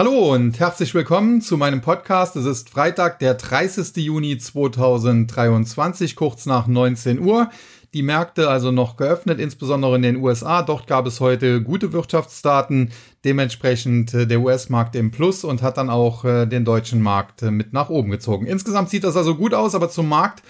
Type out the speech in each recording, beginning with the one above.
Hallo und herzlich willkommen zu meinem Podcast. Es ist Freitag, der 30. Juni 2023, kurz nach 19 Uhr. Die Märkte also noch geöffnet, insbesondere in den USA. Dort gab es heute gute Wirtschaftsdaten, dementsprechend äh, der US-Markt im Plus und hat dann auch äh, den deutschen Markt äh, mit nach oben gezogen. Insgesamt sieht das also gut aus, aber zum Markt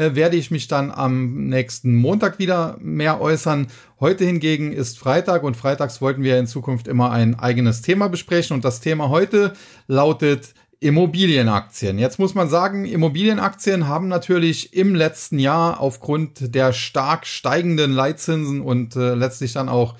werde ich mich dann am nächsten Montag wieder mehr äußern. Heute hingegen ist Freitag und freitags wollten wir in Zukunft immer ein eigenes Thema besprechen und das Thema heute lautet Immobilienaktien. Jetzt muss man sagen, Immobilienaktien haben natürlich im letzten Jahr aufgrund der stark steigenden Leitzinsen und äh, letztlich dann auch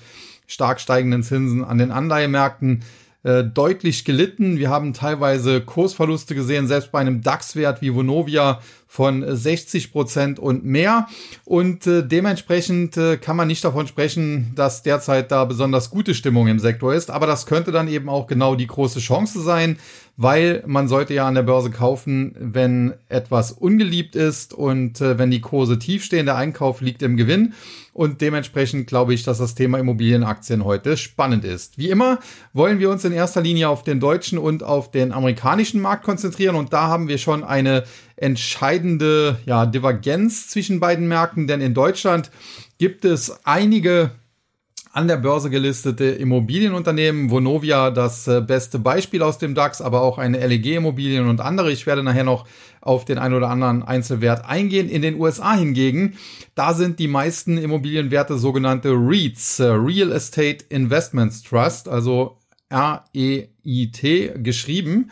stark steigenden Zinsen an den Anleihemärkten äh, deutlich gelitten. Wir haben teilweise Kursverluste gesehen, selbst bei einem DAX-Wert wie Vonovia von 60 Prozent und mehr. Und äh, dementsprechend äh, kann man nicht davon sprechen, dass derzeit da besonders gute Stimmung im Sektor ist. Aber das könnte dann eben auch genau die große Chance sein, weil man sollte ja an der Börse kaufen, wenn etwas ungeliebt ist und äh, wenn die Kurse tief stehen. Der Einkauf liegt im Gewinn. Und dementsprechend glaube ich, dass das Thema Immobilienaktien heute spannend ist. Wie immer wollen wir uns in erster Linie auf den deutschen und auf den amerikanischen Markt konzentrieren. Und da haben wir schon eine entscheidende ja, Divergenz zwischen beiden Märkten, denn in Deutschland gibt es einige an der Börse gelistete Immobilienunternehmen, Vonovia das äh, beste Beispiel aus dem DAX, aber auch eine LEG Immobilien und andere. Ich werde nachher noch auf den ein oder anderen Einzelwert eingehen. In den USA hingegen, da sind die meisten Immobilienwerte sogenannte REITs, äh, Real Estate Investments Trust, also R-E-I-T geschrieben.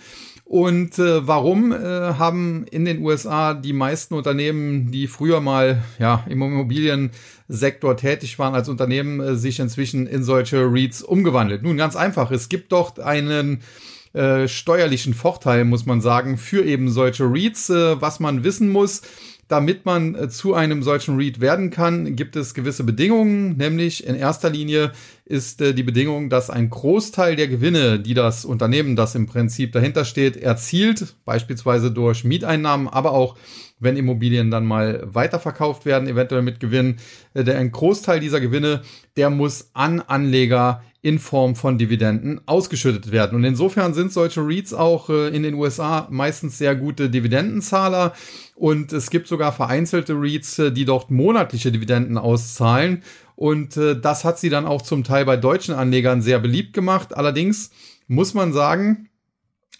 Und äh, warum äh, haben in den USA die meisten Unternehmen, die früher mal ja im Immobiliensektor tätig waren als Unternehmen, äh, sich inzwischen in solche REITs umgewandelt? Nun ganz einfach, es gibt dort einen äh, steuerlichen Vorteil, muss man sagen, für eben solche REITs. Äh, was man wissen muss, damit man äh, zu einem solchen Read werden kann, gibt es gewisse Bedingungen, nämlich in erster Linie ist äh, die Bedingung, dass ein Großteil der Gewinne, die das Unternehmen, das im Prinzip dahinter steht, erzielt, beispielsweise durch Mieteinnahmen, aber auch wenn Immobilien dann mal weiterverkauft werden, eventuell mit Gewinn, äh, der ein Großteil dieser Gewinne, der muss an Anleger in Form von Dividenden ausgeschüttet werden. Und insofern sind solche REITs auch äh, in den USA meistens sehr gute Dividendenzahler. Und es gibt sogar vereinzelte REITs, äh, die dort monatliche Dividenden auszahlen. Und äh, das hat sie dann auch zum Teil bei deutschen Anlegern sehr beliebt gemacht. Allerdings muss man sagen,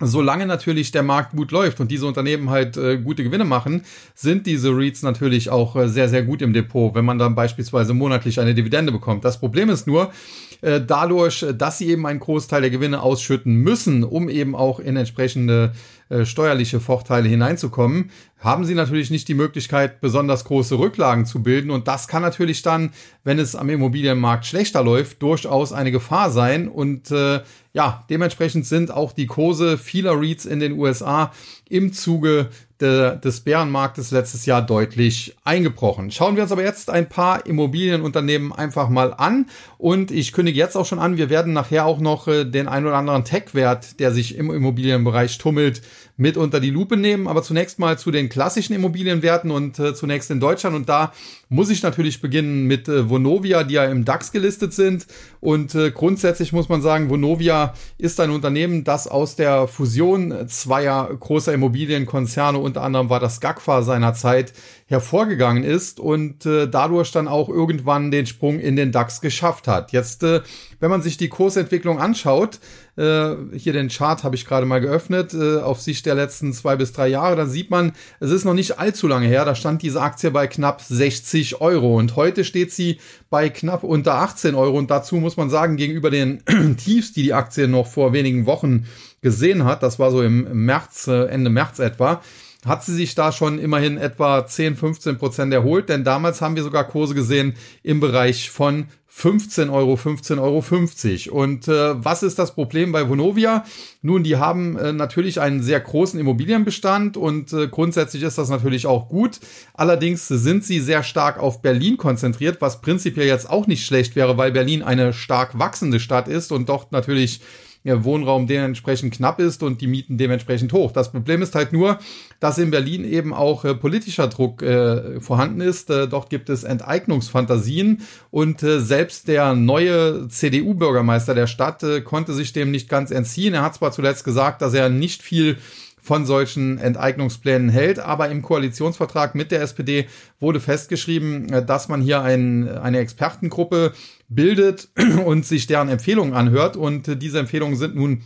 Solange natürlich der Markt gut läuft und diese Unternehmen halt äh, gute Gewinne machen, sind diese REITs natürlich auch äh, sehr, sehr gut im Depot, wenn man dann beispielsweise monatlich eine Dividende bekommt. Das Problem ist nur, äh, dadurch, dass sie eben einen Großteil der Gewinne ausschütten müssen, um eben auch in entsprechende äh, steuerliche Vorteile hineinzukommen, haben sie natürlich nicht die Möglichkeit, besonders große Rücklagen zu bilden. Und das kann natürlich dann, wenn es am Immobilienmarkt schlechter läuft, durchaus eine Gefahr sein. Und äh, ja, dementsprechend sind auch die Kurse vieler REITs in den USA im Zuge de, des Bärenmarktes letztes Jahr deutlich eingebrochen. Schauen wir uns aber jetzt ein paar Immobilienunternehmen einfach mal an und ich kündige jetzt auch schon an, wir werden nachher auch noch äh, den ein oder anderen Tech-Wert, der sich im Immobilienbereich tummelt, mit unter die Lupe nehmen. Aber zunächst mal zu den klassischen Immobilienwerten und äh, zunächst in Deutschland. Und da muss ich natürlich beginnen mit äh, Vonovia, die ja im DAX gelistet sind. Und äh, grundsätzlich muss man sagen, Vonovia ist ein Unternehmen, das aus der Fusion zweier großer Immobilienkonzerne, unter anderem war das GAGFA seinerzeit, hervorgegangen ist und äh, dadurch dann auch irgendwann den Sprung in den DAX geschafft hat. Jetzt, äh, wenn man sich die Kursentwicklung anschaut, äh, hier den Chart habe ich gerade mal geöffnet, äh, auf Sicht der letzten zwei bis drei Jahre, dann sieht man, es ist noch nicht allzu lange her, da stand diese Aktie bei knapp 60 Euro. Und heute steht sie bei knapp unter 18 Euro. Und dazu muss man sagen, gegenüber den Tiefs, die die Aktie noch vor wenigen Wochen gesehen hat, das war so im März, äh, Ende März etwa, hat sie sich da schon immerhin etwa 10, 15 Prozent erholt, denn damals haben wir sogar Kurse gesehen im Bereich von 15 Euro, 15,50 Euro. 50. Und äh, was ist das Problem bei Vonovia? Nun, die haben äh, natürlich einen sehr großen Immobilienbestand und äh, grundsätzlich ist das natürlich auch gut. Allerdings sind sie sehr stark auf Berlin konzentriert, was prinzipiell jetzt auch nicht schlecht wäre, weil Berlin eine stark wachsende Stadt ist und dort natürlich Wohnraum dementsprechend knapp ist und die Mieten dementsprechend hoch. Das Problem ist halt nur, dass in Berlin eben auch äh, politischer Druck äh, vorhanden ist. Äh, dort gibt es Enteignungsfantasien und äh, selbst der neue CDU-Bürgermeister der Stadt äh, konnte sich dem nicht ganz entziehen. Er hat zwar zuletzt gesagt, dass er nicht viel von solchen Enteignungsplänen hält. Aber im Koalitionsvertrag mit der SPD wurde festgeschrieben, äh, dass man hier ein, eine Expertengruppe bildet und sich deren Empfehlungen anhört. Und äh, diese Empfehlungen sind nun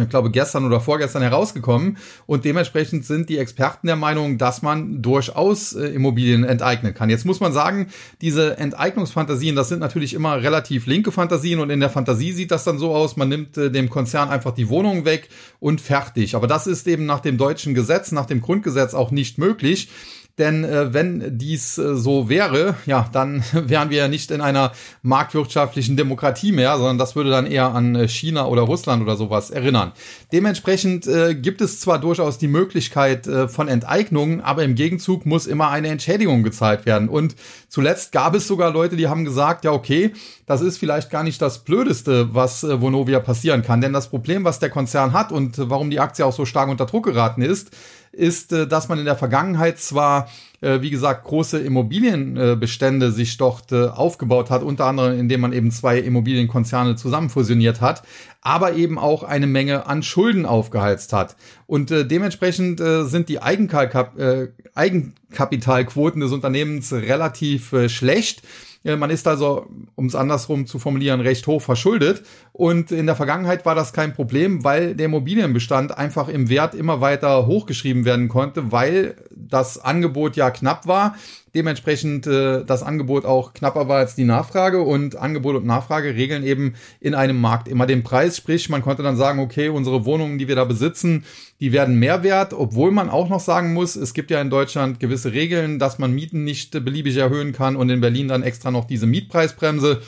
ich glaube, gestern oder vorgestern herausgekommen. Und dementsprechend sind die Experten der Meinung, dass man durchaus äh, Immobilien enteignen kann. Jetzt muss man sagen, diese Enteignungsfantasien, das sind natürlich immer relativ linke Fantasien. Und in der Fantasie sieht das dann so aus, man nimmt äh, dem Konzern einfach die Wohnung weg und fertig. Aber das ist eben nach dem deutschen Gesetz, nach dem Grundgesetz auch nicht möglich. Denn äh, wenn dies äh, so wäre, ja, dann wären wir ja nicht in einer marktwirtschaftlichen Demokratie mehr, sondern das würde dann eher an äh, China oder Russland oder sowas erinnern. Dementsprechend äh, gibt es zwar durchaus die Möglichkeit äh, von Enteignungen, aber im Gegenzug muss immer eine Entschädigung gezahlt werden. Und zuletzt gab es sogar Leute, die haben gesagt, ja, okay, das ist vielleicht gar nicht das Blödeste, was äh, Vonovia passieren kann. Denn das Problem, was der Konzern hat und warum die Aktie auch so stark unter Druck geraten ist, ist, äh, dass man in der Vergangenheit zwar, äh, wie gesagt, große Immobilienbestände sich dort äh, aufgebaut hat, unter anderem indem man eben zwei Immobilienkonzerne zusammen fusioniert hat, aber eben auch eine Menge an Schulden aufgeheizt hat. Und dementsprechend sind die Eigenkapitalquoten des Unternehmens relativ schlecht. Man ist also, um es andersrum zu formulieren, recht hoch verschuldet. Und in der Vergangenheit war das kein Problem, weil der Immobilienbestand einfach im Wert immer weiter hochgeschrieben werden konnte, weil das Angebot ja knapp war dementsprechend äh, das Angebot auch knapper war als die Nachfrage und Angebot und Nachfrage regeln eben in einem Markt immer den Preis, sprich man konnte dann sagen, okay, unsere Wohnungen, die wir da besitzen, die werden mehr wert, obwohl man auch noch sagen muss, es gibt ja in Deutschland gewisse Regeln, dass man Mieten nicht beliebig erhöhen kann und in Berlin dann extra noch diese Mietpreisbremse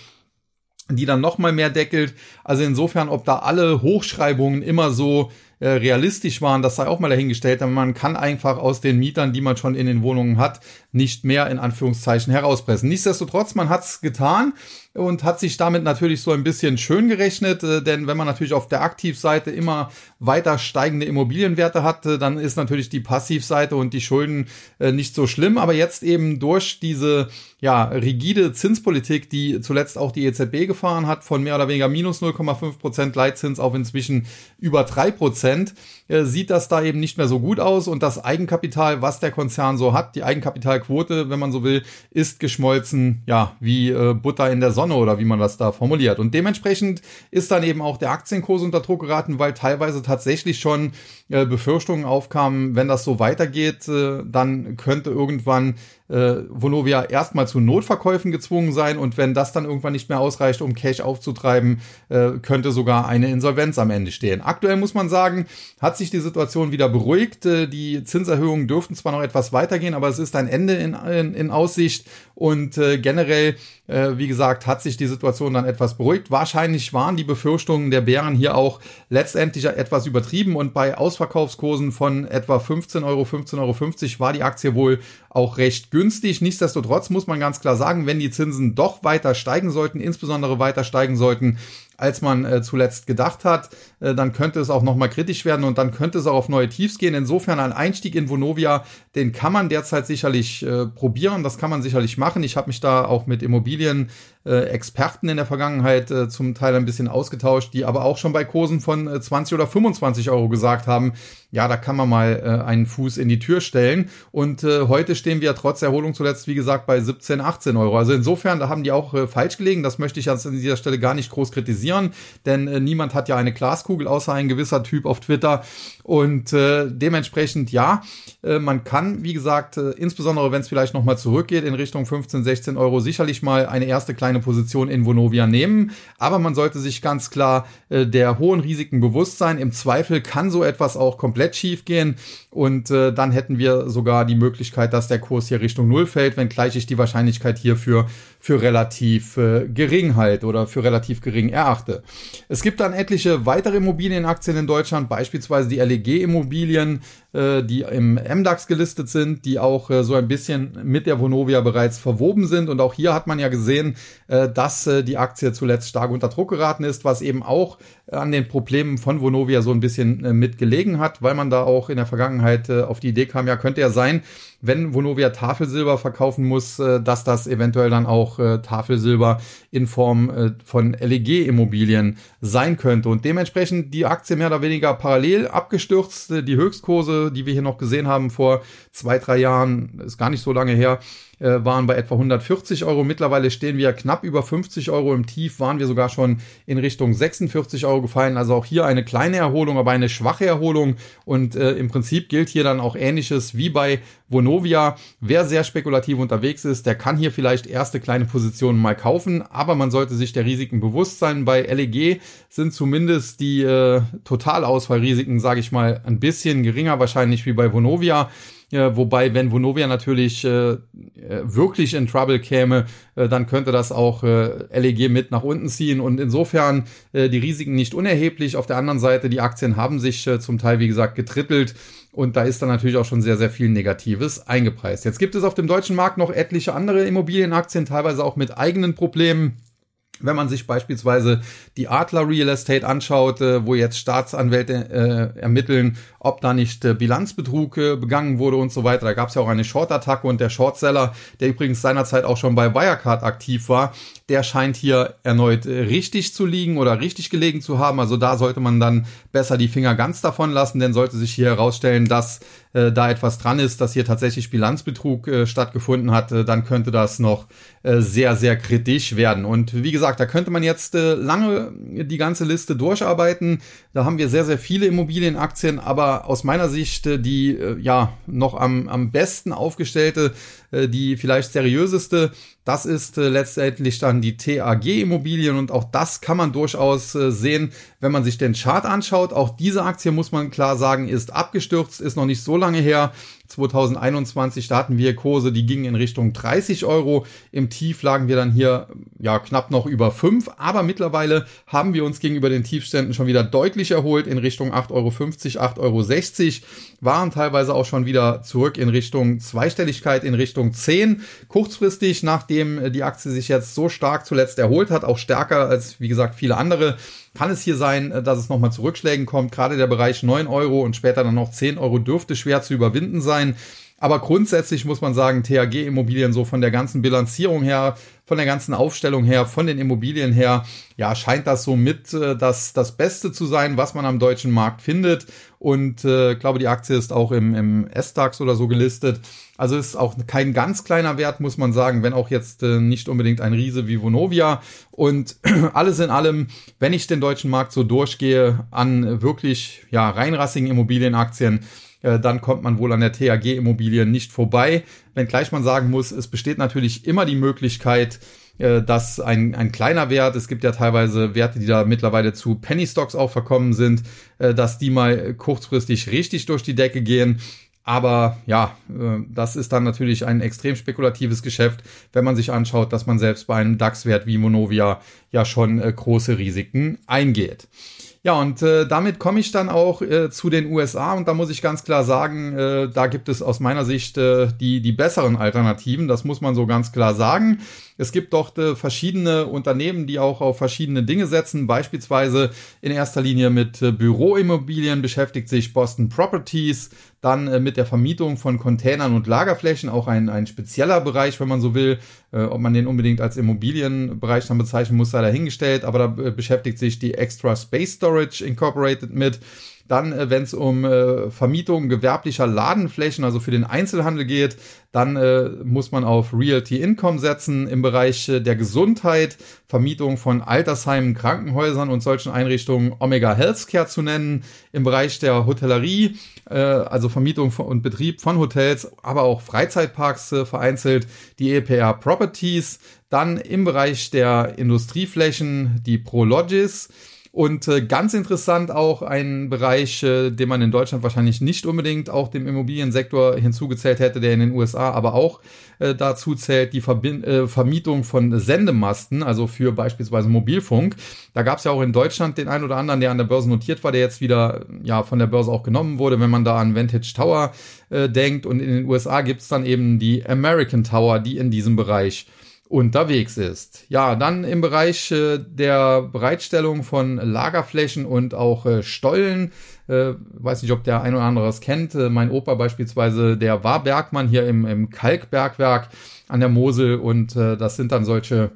die dann noch mal mehr deckelt. Also insofern, ob da alle Hochschreibungen immer so äh, realistisch waren, das sei auch mal dahingestellt, aber man kann einfach aus den Mietern, die man schon in den Wohnungen hat, nicht mehr in Anführungszeichen herauspressen. Nichtsdestotrotz, man hat es getan und hat sich damit natürlich so ein bisschen schön gerechnet, äh, denn wenn man natürlich auf der Aktivseite immer weiter steigende Immobilienwerte hat, äh, dann ist natürlich die Passivseite und die Schulden äh, nicht so schlimm, aber jetzt eben durch diese ja, rigide Zinspolitik, die zuletzt auch die EZB gefahren hat, von mehr oder weniger minus 0,5% Leitzins auf inzwischen über 3 Prozent, äh, sieht das da eben nicht mehr so gut aus und das Eigenkapital, was der Konzern so hat, die Eigenkapitalquote, wenn man so will, ist geschmolzen, ja, wie äh, Butter in der Sonne oder wie man das da formuliert. Und dementsprechend ist dann eben auch der Aktienkurs unter Druck geraten, weil teilweise tatsächlich schon äh, Befürchtungen aufkamen, wenn das so weitergeht, äh, dann könnte irgendwann äh, Vonovia erstmal zu Notverkäufen gezwungen sein und wenn das dann irgendwann nicht mehr ausreicht, um Cash aufzutreiben, äh, könnte sogar eine Insolvenz am Ende stehen. Aktuell muss man sagen, hat sich die Situation wieder beruhigt. Äh, die Zinserhöhungen dürften zwar noch etwas weitergehen, aber es ist ein Ende in, in, in Aussicht und äh, generell, äh, wie gesagt, hat sich die Situation dann etwas beruhigt. Wahrscheinlich waren die Befürchtungen der Bären hier auch letztendlich etwas übertrieben und bei Ausverkaufskursen von etwa 15 Euro, 15,50 Euro war die Aktie wohl auch recht günstig. Nichtsdestotrotz muss man ganz klar sagen, wenn die Zinsen doch weiter steigen sollten, insbesondere weiter steigen sollten, als man äh, zuletzt gedacht hat, äh, dann könnte es auch nochmal kritisch werden und dann könnte es auch auf neue Tiefs gehen. Insofern ein Einstieg in Vonovia, den kann man derzeit sicherlich äh, probieren, das kann man sicherlich machen. Ich habe mich da auch mit Immobilien äh, Experten in der Vergangenheit äh, zum Teil ein bisschen ausgetauscht, die aber auch schon bei Kursen von äh, 20 oder 25 Euro gesagt haben, ja, da kann man mal äh, einen Fuß in die Tür stellen. Und äh, heute stehen wir trotz Erholung zuletzt, wie gesagt, bei 17, 18 Euro. Also insofern, da haben die auch äh, falsch gelegen. Das möchte ich an dieser Stelle gar nicht groß kritisieren, denn äh, niemand hat ja eine Glaskugel, außer ein gewisser Typ auf Twitter. Und äh, dementsprechend, ja, äh, man kann, wie gesagt, äh, insbesondere wenn es vielleicht nochmal zurückgeht in Richtung 15, 16 Euro, sicherlich mal eine erste kleine Position in Vonovia nehmen. Aber man sollte sich ganz klar äh, der hohen Risiken bewusst sein. Im Zweifel kann so etwas auch komplett komplett schief gehen und äh, dann hätten wir sogar die Möglichkeit, dass der Kurs hier Richtung Null fällt, wenngleich ich die Wahrscheinlichkeit hierfür für relativ äh, gering halte oder für relativ gering erachte. Es gibt dann etliche weitere Immobilienaktien in Deutschland, beispielsweise die LEG Immobilien, äh, die im MDAX gelistet sind, die auch äh, so ein bisschen mit der Vonovia bereits verwoben sind. Und auch hier hat man ja gesehen, äh, dass äh, die Aktie zuletzt stark unter Druck geraten ist, was eben auch an den Problemen von Vonovia so ein bisschen äh, mitgelegen hat, weil man da auch in der Vergangenheit äh, auf die Idee kam, ja, könnte ja sein, wenn Vonovia Tafelsilber verkaufen muss, äh, dass das eventuell dann auch Tafelsilber in Form äh, von LEG-Immobilien sein könnte. Und dementsprechend die Aktie mehr oder weniger parallel abgestürzt. Die Höchstkurse, die wir hier noch gesehen haben vor zwei, drei Jahren, ist gar nicht so lange her, äh, waren bei etwa 140 Euro. Mittlerweile stehen wir knapp über 50 Euro. Im Tief waren wir sogar schon in Richtung 46 Euro gefallen. Also auch hier eine kleine Erholung, aber eine schwache Erholung. Und äh, im Prinzip gilt hier dann auch Ähnliches wie bei Vonovia. Wer sehr spekulativ unterwegs ist, der kann hier vielleicht erste kleine Positionen mal kaufen, aber man sollte sich der Risiken bewusst sein. Bei LEG sind zumindest die äh, Totalausfallrisiken, sage ich mal, ein bisschen geringer wahrscheinlich wie bei Vonovia. Ja, wobei, wenn Vonovia natürlich äh, äh, wirklich in Trouble käme, äh, dann könnte das auch äh, LEG mit nach unten ziehen. Und insofern äh, die Risiken nicht unerheblich. Auf der anderen Seite, die Aktien haben sich äh, zum Teil, wie gesagt, getrittelt. Und da ist dann natürlich auch schon sehr, sehr viel Negatives eingepreist. Jetzt gibt es auf dem deutschen Markt noch etliche andere Immobilienaktien, teilweise auch mit eigenen Problemen. Wenn man sich beispielsweise die Adler Real Estate anschaut, äh, wo jetzt Staatsanwälte äh, ermitteln, ob da nicht äh, Bilanzbetrug äh, begangen wurde und so weiter. Da gab es ja auch eine Short-Attacke und der Shortseller, der übrigens seinerzeit auch schon bei Wirecard aktiv war, der scheint hier erneut äh, richtig zu liegen oder richtig gelegen zu haben. Also da sollte man dann besser die Finger ganz davon lassen, denn sollte sich hier herausstellen, dass äh, da etwas dran ist, dass hier tatsächlich Bilanzbetrug äh, stattgefunden hat, äh, dann könnte das noch äh, sehr, sehr kritisch werden. Und wie gesagt, da könnte man jetzt äh, lange die ganze Liste durcharbeiten. Da haben wir sehr, sehr viele Immobilienaktien, aber aus meiner Sicht die ja noch am, am besten aufgestellte, die vielleicht seriöseste das ist äh, letztendlich dann die TAG Immobilien und auch das kann man durchaus äh, sehen, wenn man sich den Chart anschaut. Auch diese Aktie muss man klar sagen, ist abgestürzt, ist noch nicht so lange her. 2021 starten wir Kurse, die gingen in Richtung 30 Euro. Im Tief lagen wir dann hier ja knapp noch über 5, aber mittlerweile haben wir uns gegenüber den Tiefständen schon wieder deutlich erholt in Richtung 8,50 Euro, 8,60 Euro, waren teilweise auch schon wieder zurück in Richtung Zweistelligkeit, in Richtung 10. Kurzfristig, nachdem die Aktie sich jetzt so stark zuletzt erholt hat, auch stärker als wie gesagt viele andere, kann es hier sein, äh, dass es nochmal zu Rückschlägen kommt. Gerade der Bereich 9 Euro und später dann noch 10 Euro dürfte schwer zu überwinden sein. Aber grundsätzlich muss man sagen, THG-Immobilien so von der ganzen Bilanzierung her, von der ganzen Aufstellung her, von den Immobilien her, ja, scheint das so mit äh, das, das Beste zu sein, was man am deutschen Markt findet. Und äh, glaube, die Aktie ist auch im, im S-DAX oder so gelistet. Also ist auch kein ganz kleiner Wert, muss man sagen, wenn auch jetzt äh, nicht unbedingt ein Riese wie Vonovia. Und alles in allem, wenn ich den deutschen Markt so durchgehe an wirklich ja reinrassigen Immobilienaktien, äh, dann kommt man wohl an der TAG Immobilien nicht vorbei. Wenngleich man sagen muss, es besteht natürlich immer die Möglichkeit, äh, dass ein, ein kleiner Wert, es gibt ja teilweise Werte, die da mittlerweile zu Penny Stocks auch verkommen sind, äh, dass die mal kurzfristig richtig durch die Decke gehen. Aber ja, das ist dann natürlich ein extrem spekulatives Geschäft, wenn man sich anschaut, dass man selbst bei einem DAX-Wert wie Monovia ja schon große Risiken eingeht. Ja, und äh, damit komme ich dann auch äh, zu den USA und da muss ich ganz klar sagen, äh, da gibt es aus meiner Sicht äh, die, die besseren Alternativen, das muss man so ganz klar sagen. Es gibt dort äh, verschiedene Unternehmen, die auch auf verschiedene Dinge setzen, beispielsweise in erster Linie mit äh, Büroimmobilien beschäftigt sich Boston Properties, dann äh, mit der Vermietung von Containern und Lagerflächen, auch ein, ein spezieller Bereich, wenn man so will. Ob man den unbedingt als Immobilienbereich dann bezeichnen muss, sei dahingestellt. Aber da beschäftigt sich die Extra Space Storage Incorporated mit. Dann, äh, wenn es um äh, Vermietung gewerblicher Ladenflächen, also für den Einzelhandel geht, dann äh, muss man auf Realty Income setzen im Bereich äh, der Gesundheit, Vermietung von Altersheimen, Krankenhäusern und solchen Einrichtungen Omega Healthcare zu nennen. Im Bereich der Hotellerie, äh, also Vermietung und Betrieb von Hotels, aber auch Freizeitparks äh, vereinzelt, die EPR Properties. Dann im Bereich der Industrieflächen die Prologis. Und äh, ganz interessant auch ein Bereich, äh, den man in Deutschland wahrscheinlich nicht unbedingt auch dem Immobiliensektor hinzugezählt hätte, der in den USA aber auch äh, dazu zählt, die Verbind äh, Vermietung von Sendemasten, also für beispielsweise Mobilfunk. Da gab es ja auch in Deutschland den einen oder anderen, der an der Börse notiert war, der jetzt wieder ja von der Börse auch genommen wurde, wenn man da an Vantage Tower äh, denkt. Und in den USA gibt es dann eben die American Tower, die in diesem Bereich unterwegs ist. Ja, dann im Bereich äh, der Bereitstellung von Lagerflächen und auch äh, Stollen. Äh, weiß nicht, ob der ein oder andere es kennt. Äh, mein Opa beispielsweise, der war Bergmann hier im, im Kalkbergwerk an der Mosel und äh, das sind dann solche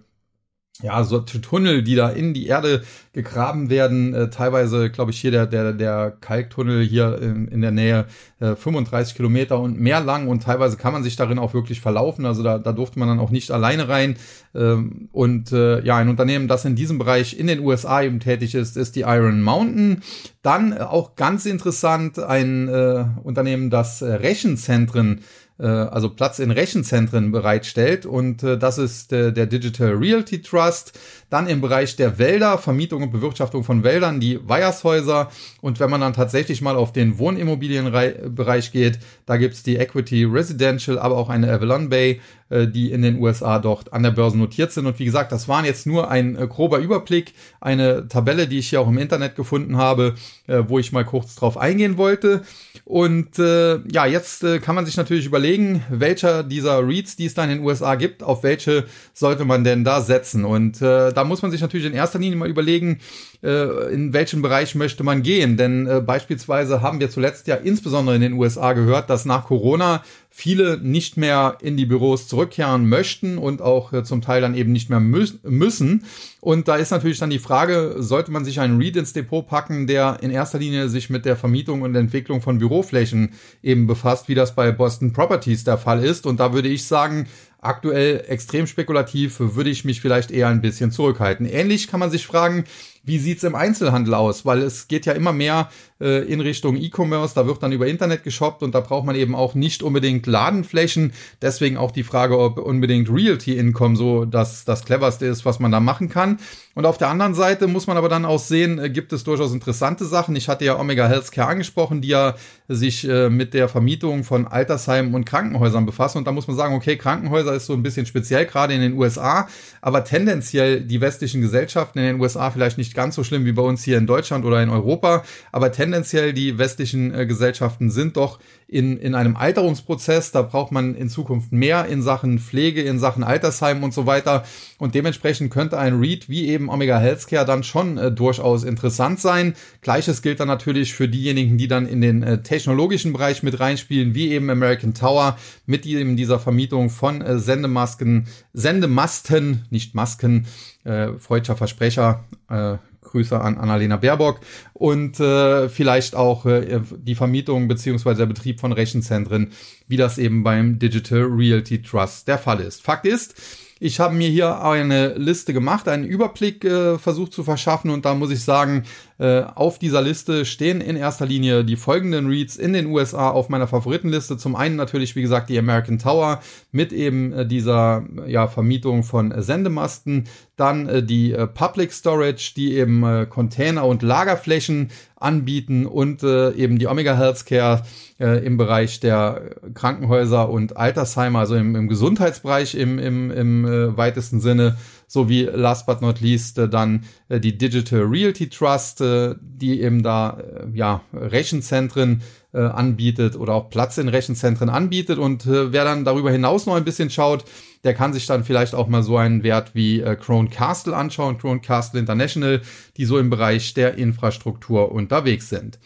ja, so Tunnel, die da in die Erde gegraben werden. Äh, teilweise, glaube ich, hier der, der, der Kalktunnel hier in, in der Nähe äh, 35 Kilometer und mehr lang und teilweise kann man sich darin auch wirklich verlaufen. Also da, da durfte man dann auch nicht alleine rein. Ähm, und äh, ja, ein Unternehmen, das in diesem Bereich in den USA eben tätig ist, ist die Iron Mountain. Dann auch ganz interessant ein äh, Unternehmen, das äh, Rechenzentren äh, also Platz in Rechenzentren bereitstellt. Und äh, das ist äh, der Digital Realty Trust. Dann im Bereich der Wälder, Vermietung und Bewirtschaftung von Wäldern, die Weiershäuser. Und wenn man dann tatsächlich mal auf den Wohnimmobilienbereich geht, da gibt's die Equity Residential, aber auch eine Avalon Bay, äh, die in den USA dort an der Börse notiert sind. Und wie gesagt, das waren jetzt nur ein äh, grober Überblick, eine Tabelle, die ich hier auch im Internet gefunden habe, äh, wo ich mal kurz drauf eingehen wollte. Und äh, ja, jetzt äh, kann man sich natürlich überlegen, welcher dieser Reads, die es da in den USA gibt, auf welche sollte man denn da setzen. Und äh, da muss man sich natürlich in erster Linie mal überlegen, äh, in welchen Bereich möchte man gehen. Denn äh, beispielsweise haben wir zuletzt ja insbesondere in den USA gehört, dass nach Corona viele nicht mehr in die Büros zurückkehren möchten und auch äh, zum Teil dann eben nicht mehr mü müssen. Und da ist natürlich dann die Frage, sollte man sich einen REIT ins Depot packen, der in erster Linie sich mit der Vermietung und Entwicklung von Büroflächen eben befasst, wie das bei Boston Properties der Fall ist. Und da würde ich sagen, aktuell extrem spekulativ, würde ich mich vielleicht eher ein bisschen zurückhalten. Ähnlich kann man sich fragen, wie sieht's im Einzelhandel aus? Weil es geht ja immer mehr äh, in Richtung E-Commerce, da wird dann über Internet geshoppt und da braucht man eben auch nicht unbedingt Ladenflächen. Deswegen auch die Frage, ob unbedingt Realty-Income so das, das cleverste ist, was man da machen kann. Und auf der anderen Seite muss man aber dann auch sehen, äh, gibt es durchaus interessante Sachen. Ich hatte ja Omega Healthcare angesprochen, die ja sich äh, mit der Vermietung von Altersheimen und Krankenhäusern befassen. Und da muss man sagen, okay, Krankenhäuser ist so ein bisschen speziell, gerade in den USA, aber tendenziell die westlichen Gesellschaften in den USA vielleicht nicht ganz so schlimm wie bei uns hier in Deutschland oder in Europa, aber tendenziell die westlichen äh, Gesellschaften sind doch in, in einem Alterungsprozess. Da braucht man in Zukunft mehr in Sachen Pflege, in Sachen Altersheim und so weiter. Und dementsprechend könnte ein REIT wie eben Omega Healthcare dann schon äh, durchaus interessant sein. Gleiches gilt dann natürlich für diejenigen, die dann in den äh, technologischen Bereich mit reinspielen, wie eben American Tower mit eben dieser Vermietung von äh, Sendemasken, Sendemasten, nicht Masken, äh, freudscher Versprecher, äh, Grüße an Annalena Baerbock und äh, vielleicht auch äh, die Vermietung beziehungsweise der Betrieb von Rechenzentren, wie das eben beim Digital Realty Trust der Fall ist. Fakt ist, ich habe mir hier eine Liste gemacht, einen Überblick äh, versucht zu verschaffen und da muss ich sagen, äh, auf dieser Liste stehen in erster Linie die folgenden Reads in den USA auf meiner Favoritenliste. Zum einen natürlich, wie gesagt, die American Tower mit eben äh, dieser ja, Vermietung von Sendemasten. Dann äh, die äh, Public Storage, die eben äh, Container und Lagerflächen anbieten und äh, eben die Omega Healthcare äh, im Bereich der Krankenhäuser und Altersheime, also im, im Gesundheitsbereich im, im, im äh, weitesten Sinne. Sowie last but not least äh, dann äh, die Digital Realty Trust, äh, die eben da äh, ja Rechenzentren äh, anbietet oder auch Platz in Rechenzentren anbietet. Und äh, wer dann darüber hinaus noch ein bisschen schaut, der kann sich dann vielleicht auch mal so einen Wert wie äh, Crone Castle anschauen, Crone Castle International, die so im Bereich der Infrastruktur unterwegs sind.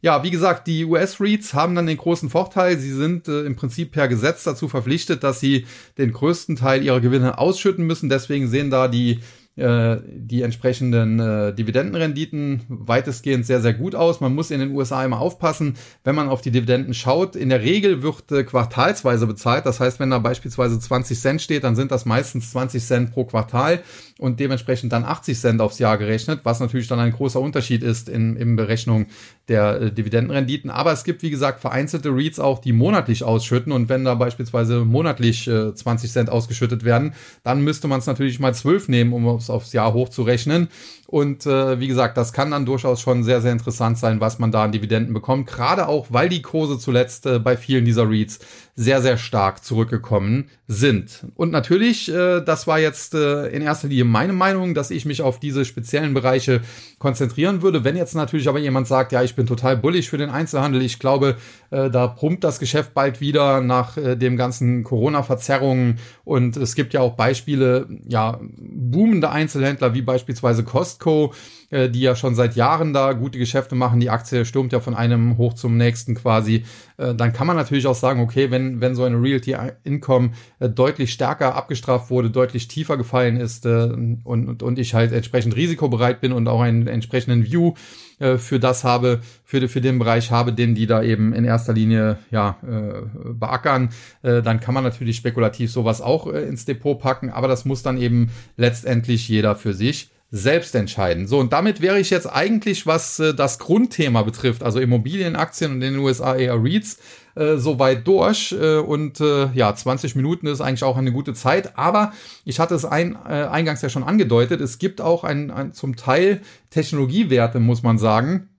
Ja, wie gesagt, die US-REITs haben dann den großen Vorteil, sie sind äh, im Prinzip per Gesetz dazu verpflichtet, dass sie den größten Teil ihrer Gewinne ausschütten müssen. Deswegen sehen da die äh, die entsprechenden äh, Dividendenrenditen weitestgehend sehr, sehr gut aus. Man muss in den USA immer aufpassen, wenn man auf die Dividenden schaut. In der Regel wird äh, quartalsweise bezahlt. Das heißt, wenn da beispielsweise 20 Cent steht, dann sind das meistens 20 Cent pro Quartal und dementsprechend dann 80 Cent aufs Jahr gerechnet, was natürlich dann ein großer Unterschied ist in, in Berechnung der äh, Dividendenrenditen. Aber es gibt, wie gesagt, vereinzelte REITs auch, die monatlich ausschütten und wenn da beispielsweise monatlich äh, 20 Cent ausgeschüttet werden, dann müsste man es natürlich mal 12 nehmen, um es aufs Jahr hochzurechnen. Und äh, wie gesagt, das kann dann durchaus schon sehr, sehr interessant sein, was man da an Dividenden bekommt. Gerade auch, weil die Kurse zuletzt äh, bei vielen dieser REITs sehr, sehr stark zurückgekommen sind. Und natürlich, äh, das war jetzt äh, in erster Linie meine Meinung, dass ich mich auf diese speziellen Bereiche konzentrieren würde. Wenn jetzt natürlich aber jemand sagt, ja, ich bin total bullig für den Einzelhandel, ich glaube, äh, da pumpt das Geschäft bald wieder nach äh, dem ganzen Corona-Verzerrungen und es gibt ja auch Beispiele, ja, boomende Einzelhändler wie beispielsweise Costco, die ja schon seit Jahren da gute Geschäfte machen. Die Aktie stürmt ja von einem hoch zum nächsten quasi. Äh, dann kann man natürlich auch sagen, okay, wenn, wenn so eine Realty Income äh, deutlich stärker abgestraft wurde, deutlich tiefer gefallen ist und, und, und ich halt entsprechend risikobereit bin und auch einen entsprechenden View für das habe, für, für den Bereich habe, den die da eben in erster Linie ja äh, beackern, äh, dann kann man natürlich spekulativ sowas auch äh, ins Depot packen, aber das muss dann eben letztendlich jeder für sich selbst entscheiden. So, und damit wäre ich jetzt eigentlich, was äh, das Grundthema betrifft, also Immobilienaktien und in den USA eher REITs, äh, soweit durch. Äh, und äh, ja, 20 Minuten ist eigentlich auch eine gute Zeit. Aber ich hatte es ein, äh, eingangs ja schon angedeutet, es gibt auch ein, ein zum Teil Technologiewerte, muss man sagen,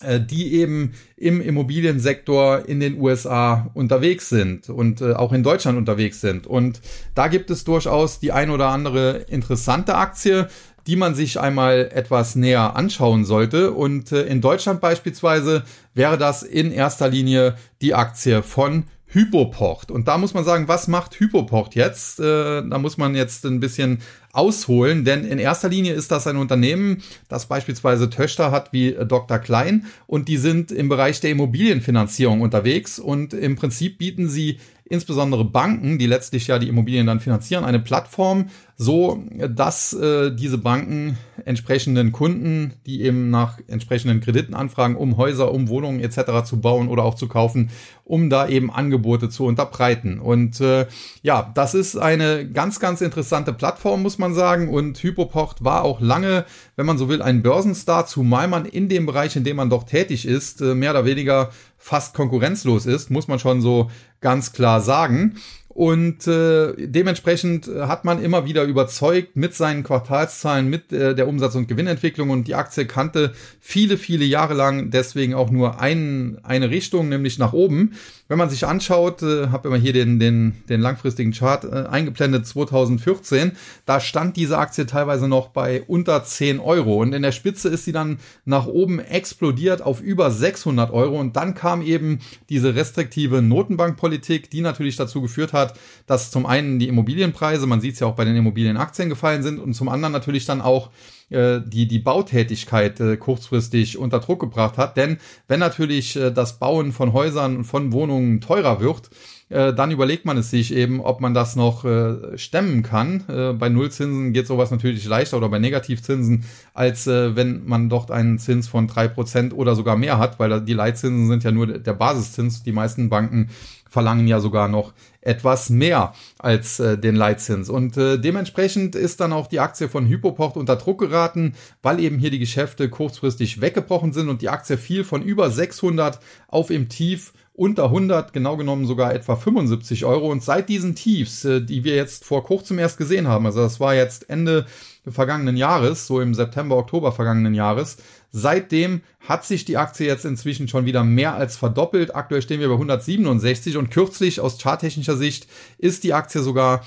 äh, die eben im Immobiliensektor in den USA unterwegs sind und äh, auch in Deutschland unterwegs sind. Und da gibt es durchaus die ein oder andere interessante Aktie, die man sich einmal etwas näher anschauen sollte. Und äh, in Deutschland beispielsweise wäre das in erster Linie die Aktie von Hypopocht. Und da muss man sagen, was macht Hypopocht jetzt? Äh, da muss man jetzt ein bisschen ausholen, denn in erster Linie ist das ein Unternehmen, das beispielsweise Töchter hat wie Dr. Klein und die sind im Bereich der Immobilienfinanzierung unterwegs und im Prinzip bieten sie insbesondere Banken, die letztlich ja die Immobilien dann finanzieren, eine Plattform, so dass äh, diese Banken entsprechenden Kunden, die eben nach entsprechenden Krediten anfragen, um Häuser, um Wohnungen etc. zu bauen oder auch zu kaufen, um da eben Angebote zu unterbreiten. Und äh, ja, das ist eine ganz, ganz interessante Plattform, muss man sagen. Und Hypopocht war auch lange, wenn man so will, ein Börsenstar, zumal man in dem Bereich, in dem man doch tätig ist, äh, mehr oder weniger fast konkurrenzlos ist, muss man schon so ganz klar sagen. Und äh, dementsprechend hat man immer wieder überzeugt mit seinen Quartalszahlen, mit äh, der Umsatz- und Gewinnentwicklung. Und die Aktie kannte viele, viele Jahre lang deswegen auch nur ein, eine Richtung, nämlich nach oben. Wenn man sich anschaut, äh, habe immer hier den, den, den langfristigen Chart äh, eingeblendet, 2014, da stand diese Aktie teilweise noch bei unter 10 Euro. Und in der Spitze ist sie dann nach oben explodiert auf über 600 Euro. Und dann kam eben diese restriktive Notenbankpolitik, die natürlich dazu geführt hat, hat, dass zum einen die Immobilienpreise, man sieht es ja auch bei den Immobilienaktien gefallen sind und zum anderen natürlich dann auch äh, die die Bautätigkeit äh, kurzfristig unter Druck gebracht hat. Denn wenn natürlich äh, das Bauen von Häusern und von Wohnungen teurer wird, äh, dann überlegt man es sich eben, ob man das noch äh, stemmen kann. Äh, bei Nullzinsen geht sowas natürlich leichter oder bei Negativzinsen, als wenn man dort einen Zins von drei Prozent oder sogar mehr hat, weil die Leitzinsen sind ja nur der Basiszins. Die meisten Banken verlangen ja sogar noch etwas mehr als äh, den Leitzins. Und äh, dementsprechend ist dann auch die Aktie von Hypoport unter Druck geraten, weil eben hier die Geschäfte kurzfristig weggebrochen sind und die Aktie fiel von über 600 auf im Tief unter 100, genau genommen sogar etwa 75 Euro. Und seit diesen Tiefs, äh, die wir jetzt vor kurzem erst gesehen haben, also das war jetzt Ende vergangenen Jahres, so im September, Oktober vergangenen Jahres, Seitdem hat sich die Aktie jetzt inzwischen schon wieder mehr als verdoppelt. Aktuell stehen wir bei 167 und kürzlich aus charttechnischer Sicht ist die Aktie sogar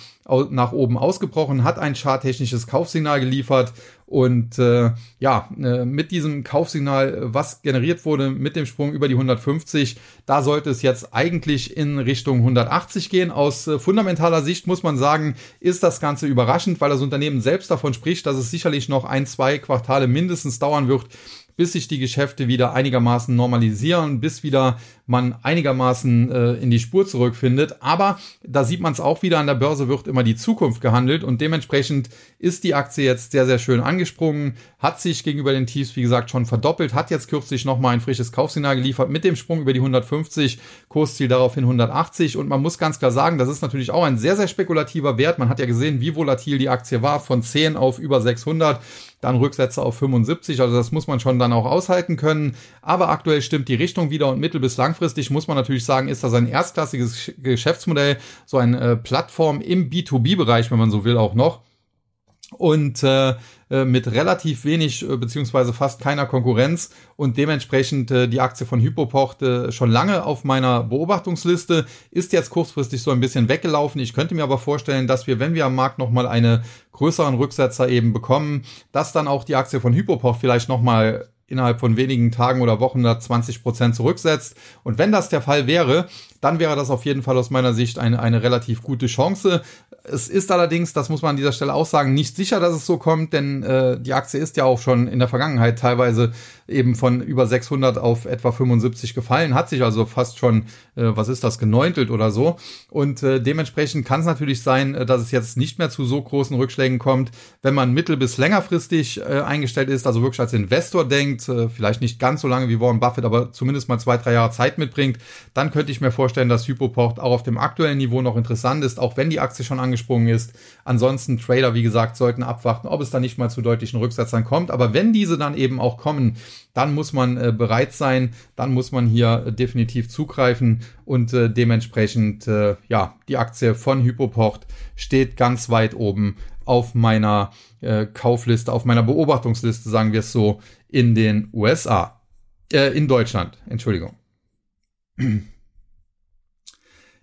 nach oben ausgebrochen, hat ein charttechnisches Kaufsignal geliefert und äh, ja, äh, mit diesem Kaufsignal, was generiert wurde mit dem Sprung über die 150, da sollte es jetzt eigentlich in Richtung 180 gehen. Aus äh, fundamentaler Sicht muss man sagen, ist das Ganze überraschend, weil das Unternehmen selbst davon spricht, dass es sicherlich noch ein, zwei Quartale mindestens dauern wird, bis sich die Geschäfte wieder einigermaßen normalisieren, bis wieder man einigermaßen äh, in die Spur zurückfindet. Aber da sieht man es auch wieder, an der Börse wird immer die Zukunft gehandelt und dementsprechend ist die Aktie jetzt sehr, sehr schön angesprungen, hat sich gegenüber den Tiefs, wie gesagt, schon verdoppelt, hat jetzt kürzlich nochmal ein frisches Kaufsignal geliefert mit dem Sprung über die 150, Kursziel daraufhin 180 und man muss ganz klar sagen, das ist natürlich auch ein sehr, sehr spekulativer Wert. Man hat ja gesehen, wie volatil die Aktie war, von 10 auf über 600 dann Rücksätze auf 75. Also das muss man schon dann auch aushalten können. Aber aktuell stimmt die Richtung wieder und mittel- bis langfristig muss man natürlich sagen, ist das ein erstklassiges Geschäftsmodell, so eine äh, Plattform im B2B-Bereich, wenn man so will, auch noch. und äh, äh, mit relativ wenig äh, beziehungsweise fast keiner Konkurrenz und dementsprechend äh, die Aktie von Hypopocht äh, schon lange auf meiner Beobachtungsliste ist jetzt kurzfristig so ein bisschen weggelaufen. Ich könnte mir aber vorstellen, dass wir, wenn wir am Markt nochmal eine größeren Rücksetzer eben bekommen, dass dann auch die Aktie von Hypopocht vielleicht nochmal innerhalb von wenigen Tagen oder Wochen da 20 Prozent zurücksetzt. Und wenn das der Fall wäre, dann wäre das auf jeden Fall aus meiner Sicht eine, eine relativ gute Chance. Es ist allerdings, das muss man an dieser Stelle auch sagen, nicht sicher, dass es so kommt, denn äh, die Aktie ist ja auch schon in der Vergangenheit teilweise eben von über 600 auf etwa 75 gefallen, hat sich also fast schon, äh, was ist das, geneuntelt oder so. Und äh, dementsprechend kann es natürlich sein, äh, dass es jetzt nicht mehr zu so großen Rückschlägen kommt, wenn man mittel- bis längerfristig äh, eingestellt ist, also wirklich als Investor denkt, äh, vielleicht nicht ganz so lange wie Warren Buffett, aber zumindest mal zwei, drei Jahre Zeit mitbringt, dann könnte ich mir vorstellen, dass Hypoport auch auf dem aktuellen Niveau noch interessant ist, auch wenn die Aktie schon angesprungen ist. Ansonsten Trader, wie gesagt, sollten abwarten, ob es da nicht mal zu deutlichen Rücksetzern kommt. Aber wenn diese dann eben auch kommen, dann muss man äh, bereit sein, dann muss man hier äh, definitiv zugreifen und äh, dementsprechend, äh, ja, die Aktie von Hypoport steht ganz weit oben auf meiner äh, Kaufliste, auf meiner Beobachtungsliste, sagen wir es so, in den USA. Äh, in Deutschland, Entschuldigung.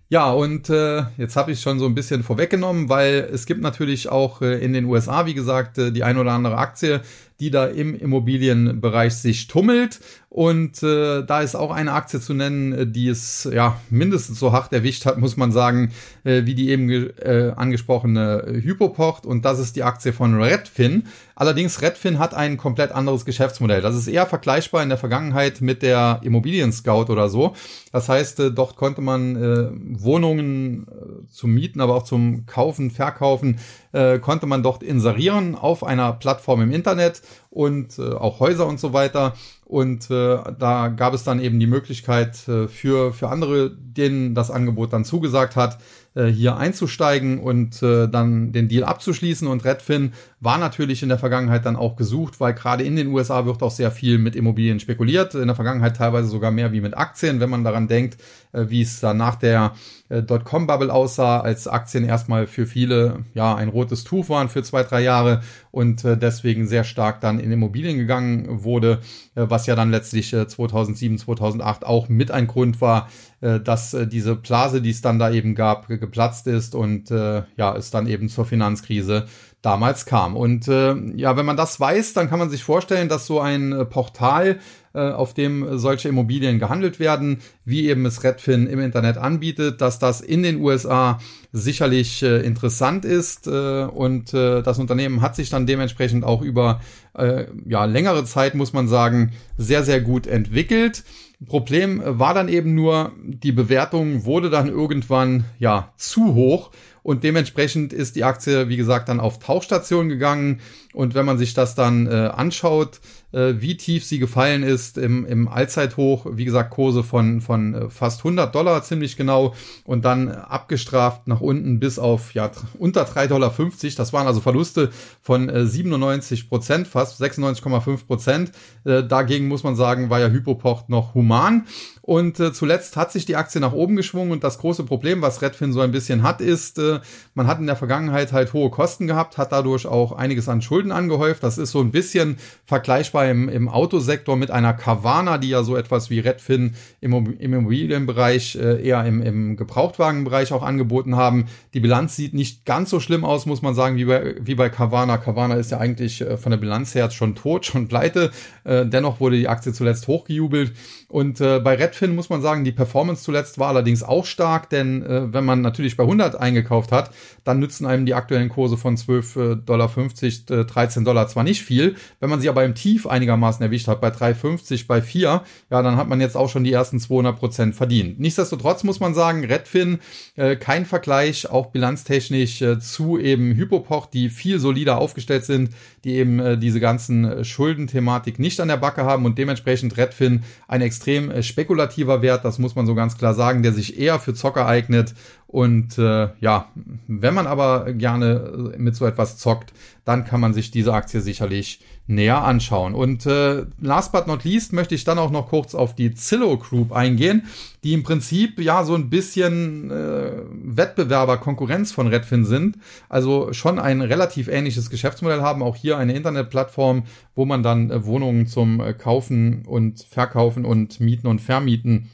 Ja, und äh, jetzt habe ich schon so ein bisschen vorweggenommen, weil es gibt natürlich auch äh, in den USA, wie gesagt, äh, die ein oder andere Aktie, die da im Immobilienbereich sich tummelt. Und äh, da ist auch eine Aktie zu nennen, die es ja mindestens so hart erwischt hat, muss man sagen, äh, wie die eben äh, angesprochene Hypoport. Und das ist die Aktie von Redfin. Allerdings Redfin hat ein komplett anderes Geschäftsmodell. Das ist eher vergleichbar in der Vergangenheit mit der Immobilien Scout oder so. Das heißt, äh, dort konnte man äh, Wohnungen äh, zum Mieten, aber auch zum Kaufen, Verkaufen äh, konnte man dort inserieren auf einer Plattform im Internet und äh, auch Häuser und so weiter. Und äh, da gab es dann eben die Möglichkeit äh, für, für andere, denen das Angebot dann zugesagt hat, äh, hier einzusteigen und äh, dann den Deal abzuschließen. Und Redfin war natürlich in der Vergangenheit dann auch gesucht, weil gerade in den USA wird auch sehr viel mit Immobilien spekuliert. In der Vergangenheit teilweise sogar mehr wie mit Aktien, wenn man daran denkt, äh, wie es dann nach der äh, Dotcom-Bubble aussah, als Aktien erstmal für viele ja ein rotes Tuch waren für zwei, drei Jahre und äh, deswegen sehr stark dann in Immobilien gegangen wurde, äh, was ja dann letztlich äh, 2007, 2008 auch mit ein Grund war, äh, dass äh, diese Blase, die es dann da eben gab, geplatzt ist und äh, ja, es dann eben zur Finanzkrise damals kam. Und äh, ja, wenn man das weiß, dann kann man sich vorstellen, dass so ein äh, Portal, äh, auf dem solche Immobilien gehandelt werden, wie eben es Redfin im Internet anbietet, dass das in den USA sicherlich äh, interessant ist äh, und äh, das Unternehmen hat sich dann dementsprechend auch über äh, ja längere Zeit muss man sagen sehr sehr gut entwickelt. Problem war dann eben nur, die Bewertung wurde dann irgendwann ja zu hoch und dementsprechend ist die Aktie, wie gesagt, dann auf Tauchstation gegangen. Und wenn man sich das dann äh, anschaut, äh, wie tief sie gefallen ist im, im Allzeithoch, wie gesagt, Kurse von, von äh, fast 100 Dollar ziemlich genau und dann abgestraft nach unten bis auf ja, unter 3,50 Dollar. Das waren also Verluste von äh, 97 Prozent, fast 96,5 Prozent. Äh, dagegen muss man sagen, war ja Hypoport noch human. Und äh, zuletzt hat sich die Aktie nach oben geschwungen und das große Problem, was Redfin so ein bisschen hat, ist, äh, man hat in der Vergangenheit halt hohe Kosten gehabt, hat dadurch auch einiges an Schulden angehäuft. Das ist so ein bisschen vergleichbar im, im Autosektor mit einer Carvana, die ja so etwas wie Redfin im, im Immobilienbereich, äh, eher im, im Gebrauchtwagenbereich auch angeboten haben. Die Bilanz sieht nicht ganz so schlimm aus, muss man sagen, wie bei, wie bei Carvana. Carvana ist ja eigentlich äh, von der Bilanz her schon tot, schon pleite. Äh, dennoch wurde die Aktie zuletzt hochgejubelt. Und äh, bei Redfin muss man sagen, die Performance zuletzt war allerdings auch stark, denn äh, wenn man natürlich bei 100 eingekauft hat, dann nützen einem die aktuellen Kurse von 12,50 äh, Dollar, äh, 13 Dollar zwar nicht viel. Wenn man sie aber im Tief einigermaßen erwischt hat, bei 3,50, bei 4, ja, dann hat man jetzt auch schon die ersten 200 Prozent verdient. Nichtsdestotrotz muss man sagen, Redfin, äh, kein Vergleich, auch bilanztechnisch äh, zu eben Hypopoch, die viel solider aufgestellt sind, die eben äh, diese ganzen äh, Schuldenthematik nicht an der Backe haben und dementsprechend Redfin ein extrem äh, spekulativer Wert, das muss man so ganz klar sagen, der sich eher für Zocker eignet. Und äh, ja, wenn man aber gerne äh, mit so etwas zockt, dann kann man sich diese Aktie sicherlich näher anschauen. Und äh, last but not least möchte ich dann auch noch kurz auf die Zillow Group eingehen, die im Prinzip ja so ein bisschen äh, Wettbewerber, Konkurrenz von Redfin sind. Also schon ein relativ ähnliches Geschäftsmodell haben. Auch hier eine Internetplattform, wo man dann äh, Wohnungen zum äh, Kaufen und Verkaufen und Mieten und Vermieten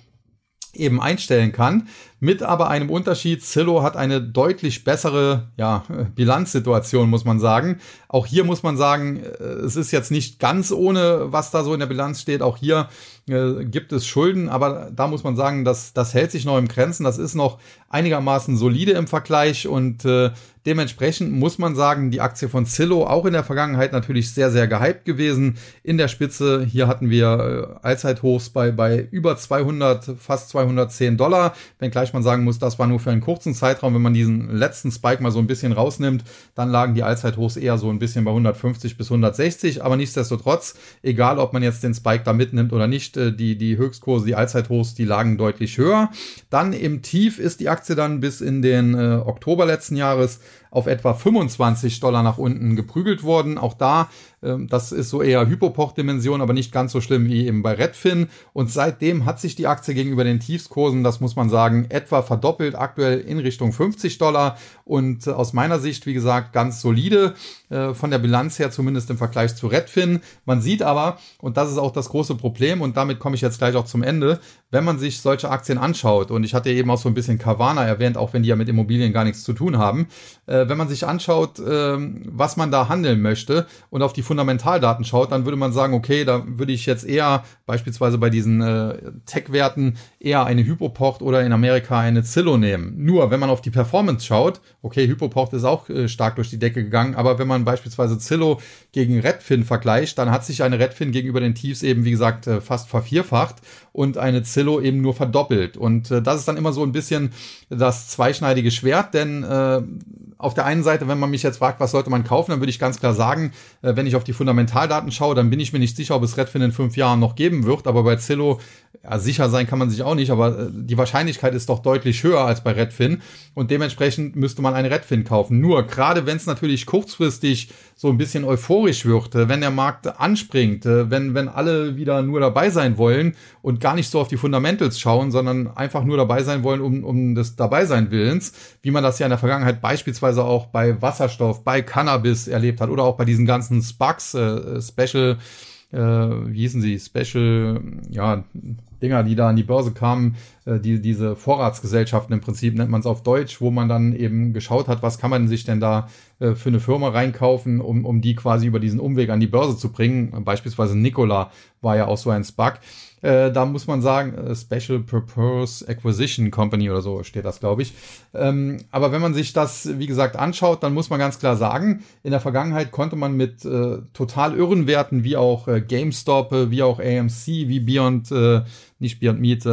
eben einstellen kann. Mit aber einem Unterschied, Zillow hat eine deutlich bessere ja, Bilanzsituation, muss man sagen. Auch hier muss man sagen, äh, es ist jetzt nicht ganz ohne, was da so in der Bilanz steht. Auch hier äh, gibt es Schulden, aber da muss man sagen, dass das hält sich noch im Grenzen. Das ist noch einigermaßen solide im Vergleich und äh, dementsprechend muss man sagen, die Aktie von Zillow auch in der Vergangenheit natürlich sehr, sehr gehypt gewesen. In der Spitze, hier hatten wir äh, Allzeithochs bei, bei über 200, fast 210 Dollar, wenngleich man sagen muss, das war nur für einen kurzen Zeitraum. Wenn man diesen letzten Spike mal so ein bisschen rausnimmt, dann lagen die Allzeithochs eher so ein bisschen bei 150 bis 160, aber nichtsdestotrotz, egal ob man jetzt den Spike da mitnimmt oder nicht, äh, die, die Höchstkurse, die Allzeithochs, die lagen deutlich höher. Dann im Tief ist die Aktie dann bis in den äh, Oktober letzten Jahres auf etwa 25 Dollar nach unten geprügelt worden. Auch da, äh, das ist so eher Hypopoch-Dimension, aber nicht ganz so schlimm wie eben bei Redfin. Und seitdem hat sich die Aktie gegenüber den Tiefskursen, das muss man sagen, etwa verdoppelt, aktuell in Richtung 50 Dollar. Und äh, aus meiner Sicht, wie gesagt, ganz solide, äh, von der Bilanz her zumindest im Vergleich zu Redfin. Man sieht aber, und das ist auch das große Problem, und damit komme ich jetzt gleich auch zum Ende, wenn man sich solche Aktien anschaut, und ich hatte eben auch so ein bisschen Carvana erwähnt, auch wenn die ja mit Immobilien gar nichts zu tun haben, äh, wenn man sich anschaut, äh, was man da handeln möchte und auf die Fundamentaldaten schaut, dann würde man sagen, okay, da würde ich jetzt eher beispielsweise bei diesen äh, Tech-Werten eher eine Hypoport oder in Amerika eine Zillow nehmen. Nur, wenn man auf die Performance schaut, okay, Hypoport ist auch äh, stark durch die Decke gegangen, aber wenn man beispielsweise Zillow gegen Redfin vergleicht, dann hat sich eine Redfin gegenüber den Tiefs eben, wie gesagt, äh, fast vervierfacht und eine Zillow eben nur verdoppelt. Und äh, das ist dann immer so ein bisschen das zweischneidige Schwert, denn äh, auf der einen Seite, wenn man mich jetzt fragt, was sollte man kaufen, dann würde ich ganz klar sagen, äh, wenn ich auf die Fundamentaldaten schaue, dann bin ich mir nicht sicher, ob es Redfin in fünf Jahren noch geben wird. Aber bei Zillow, ja, sicher sein kann man sich auch nicht, aber äh, die Wahrscheinlichkeit ist doch deutlich höher als bei Redfin. Und dementsprechend müsste man eine Redfin kaufen. Nur, gerade wenn es natürlich kurzfristig so ein bisschen euphorisch wird, äh, wenn der Markt anspringt, äh, wenn, wenn alle wieder nur dabei sein wollen und gar nicht so auf die Fundamentals schauen, sondern einfach nur dabei sein wollen, um, um des Dabeisein Willens, wie man das ja in der Vergangenheit beispielsweise auch bei Wasserstoff, bei Cannabis erlebt hat oder auch bei diesen ganzen Sparks, äh, Special, äh, wie hießen sie, Special, ja, Dinger, die da an die Börse kamen, die, diese Vorratsgesellschaften im Prinzip nennt man es auf Deutsch, wo man dann eben geschaut hat, was kann man sich denn da äh, für eine Firma reinkaufen, um, um die quasi über diesen Umweg an die Börse zu bringen. Beispielsweise Nikola war ja auch so ein SPAC. Äh, da muss man sagen, äh, Special Purpose Acquisition Company oder so steht das, glaube ich. Ähm, aber wenn man sich das, wie gesagt, anschaut, dann muss man ganz klar sagen, in der Vergangenheit konnte man mit äh, total irren Werten wie auch äh, GameStop, äh, wie auch AMC, wie Beyond äh, nicht Beyond Meat,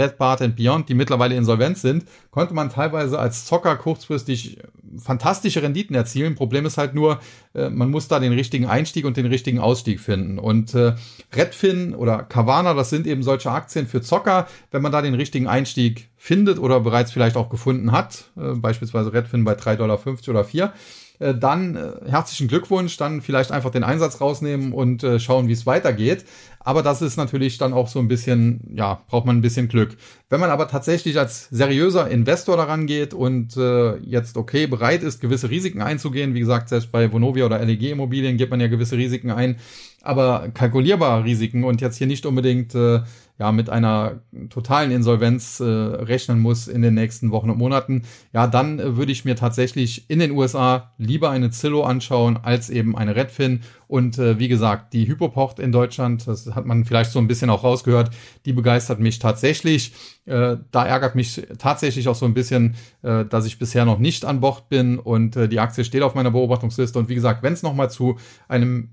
äh, Bed Bath and Beyond, die mittlerweile insolvent sind, konnte man teilweise als Zocker kurzfristig fantastische Renditen erzielen. Problem ist halt nur, äh, man muss da den richtigen Einstieg und den richtigen Ausstieg finden. Und äh, Redfin oder Carvana, das sind eben solche Aktien für Zocker. Wenn man da den richtigen Einstieg findet oder bereits vielleicht auch gefunden hat, äh, beispielsweise Redfin bei 3,50 Dollar oder 4, äh, dann äh, herzlichen Glückwunsch, dann vielleicht einfach den Einsatz rausnehmen und äh, schauen, wie es weitergeht. Aber das ist natürlich dann auch so ein bisschen, ja, braucht man ein bisschen Glück. Wenn man aber tatsächlich als seriöser Investor daran geht und äh, jetzt okay bereit ist, gewisse Risiken einzugehen, wie gesagt, selbst bei Vonovia oder LEG Immobilien geht man ja gewisse Risiken ein, aber kalkulierbare Risiken und jetzt hier nicht unbedingt äh, ja mit einer totalen Insolvenz äh, rechnen muss in den nächsten Wochen und Monaten, ja, dann äh, würde ich mir tatsächlich in den USA lieber eine Zillow anschauen als eben eine Redfin. Und äh, wie gesagt, die Hypopocht in Deutschland, das hat man vielleicht so ein bisschen auch rausgehört, die begeistert mich tatsächlich. Äh, da ärgert mich tatsächlich auch so ein bisschen, äh, dass ich bisher noch nicht an Bord bin und äh, die Aktie steht auf meiner Beobachtungsliste. Und wie gesagt, wenn es nochmal zu einem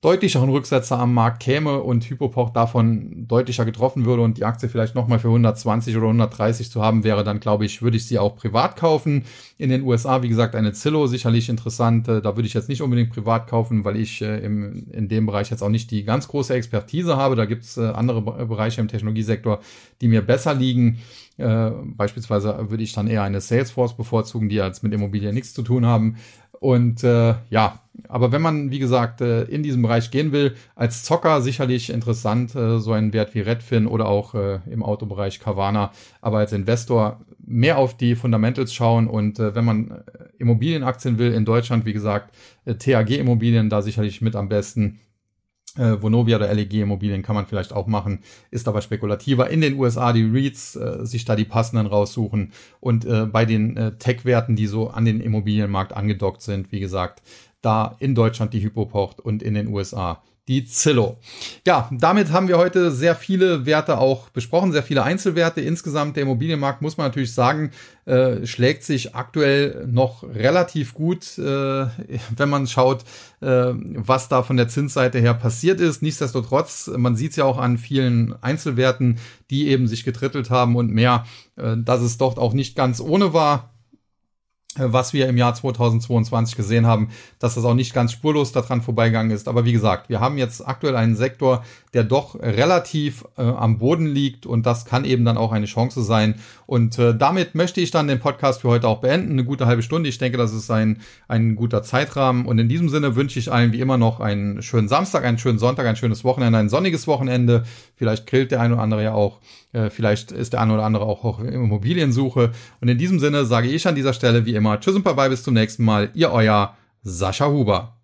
deutlicheren Rücksetzer am Markt käme und Hypopoch davon deutlicher getroffen würde und die Aktie vielleicht nochmal für 120 oder 130 zu haben wäre, dann glaube ich, würde ich sie auch privat kaufen. In den USA, wie gesagt, eine Zillow sicherlich interessant. Äh, da würde ich jetzt nicht unbedingt privat kaufen, weil ich äh, im, in dem Bereich jetzt auch nicht die ganz große Expertise habe. Da gibt es äh, andere Bereiche im Technologiesektor, die mir besser liegen. Äh, beispielsweise würde ich dann eher eine Salesforce bevorzugen, die jetzt mit Immobilien nichts zu tun haben. Und äh, ja, aber wenn man, wie gesagt, äh, in diesem Bereich gehen will, als Zocker sicherlich interessant, äh, so ein Wert wie Redfin oder auch äh, im Autobereich Carvana, aber als Investor mehr auf die Fundamentals schauen und wenn man Immobilienaktien will in Deutschland, wie gesagt, TAG Immobilien da sicherlich mit am besten. Äh, Vonovia oder LEG Immobilien kann man vielleicht auch machen, ist aber spekulativer. In den USA die REITs äh, sich da die passenden raussuchen und äh, bei den äh, Tech-Werten, die so an den Immobilienmarkt angedockt sind, wie gesagt, da in Deutschland die Hypo pocht und in den USA die Zillow. Ja, damit haben wir heute sehr viele Werte auch besprochen, sehr viele Einzelwerte. Insgesamt der Immobilienmarkt, muss man natürlich sagen, äh, schlägt sich aktuell noch relativ gut, äh, wenn man schaut, äh, was da von der Zinsseite her passiert ist. Nichtsdestotrotz, man sieht es ja auch an vielen Einzelwerten, die eben sich getrittelt haben und mehr, äh, dass es dort auch nicht ganz ohne war was wir im Jahr 2022 gesehen haben, dass das auch nicht ganz spurlos daran vorbeigegangen ist. Aber wie gesagt, wir haben jetzt aktuell einen Sektor, der doch relativ äh, am Boden liegt und das kann eben dann auch eine Chance sein. Und äh, damit möchte ich dann den Podcast für heute auch beenden. Eine gute halbe Stunde. Ich denke, das ist ein, ein guter Zeitrahmen. Und in diesem Sinne wünsche ich allen wie immer noch einen schönen Samstag, einen schönen Sonntag, ein schönes Wochenende, ein sonniges Wochenende. Vielleicht grillt der eine oder andere ja auch. Äh, vielleicht ist der eine oder andere auch, auch Immobiliensuche. Und in diesem Sinne sage ich an dieser Stelle wie immer Tschüss und bye bye bis zum nächsten Mal. Ihr euer Sascha Huber.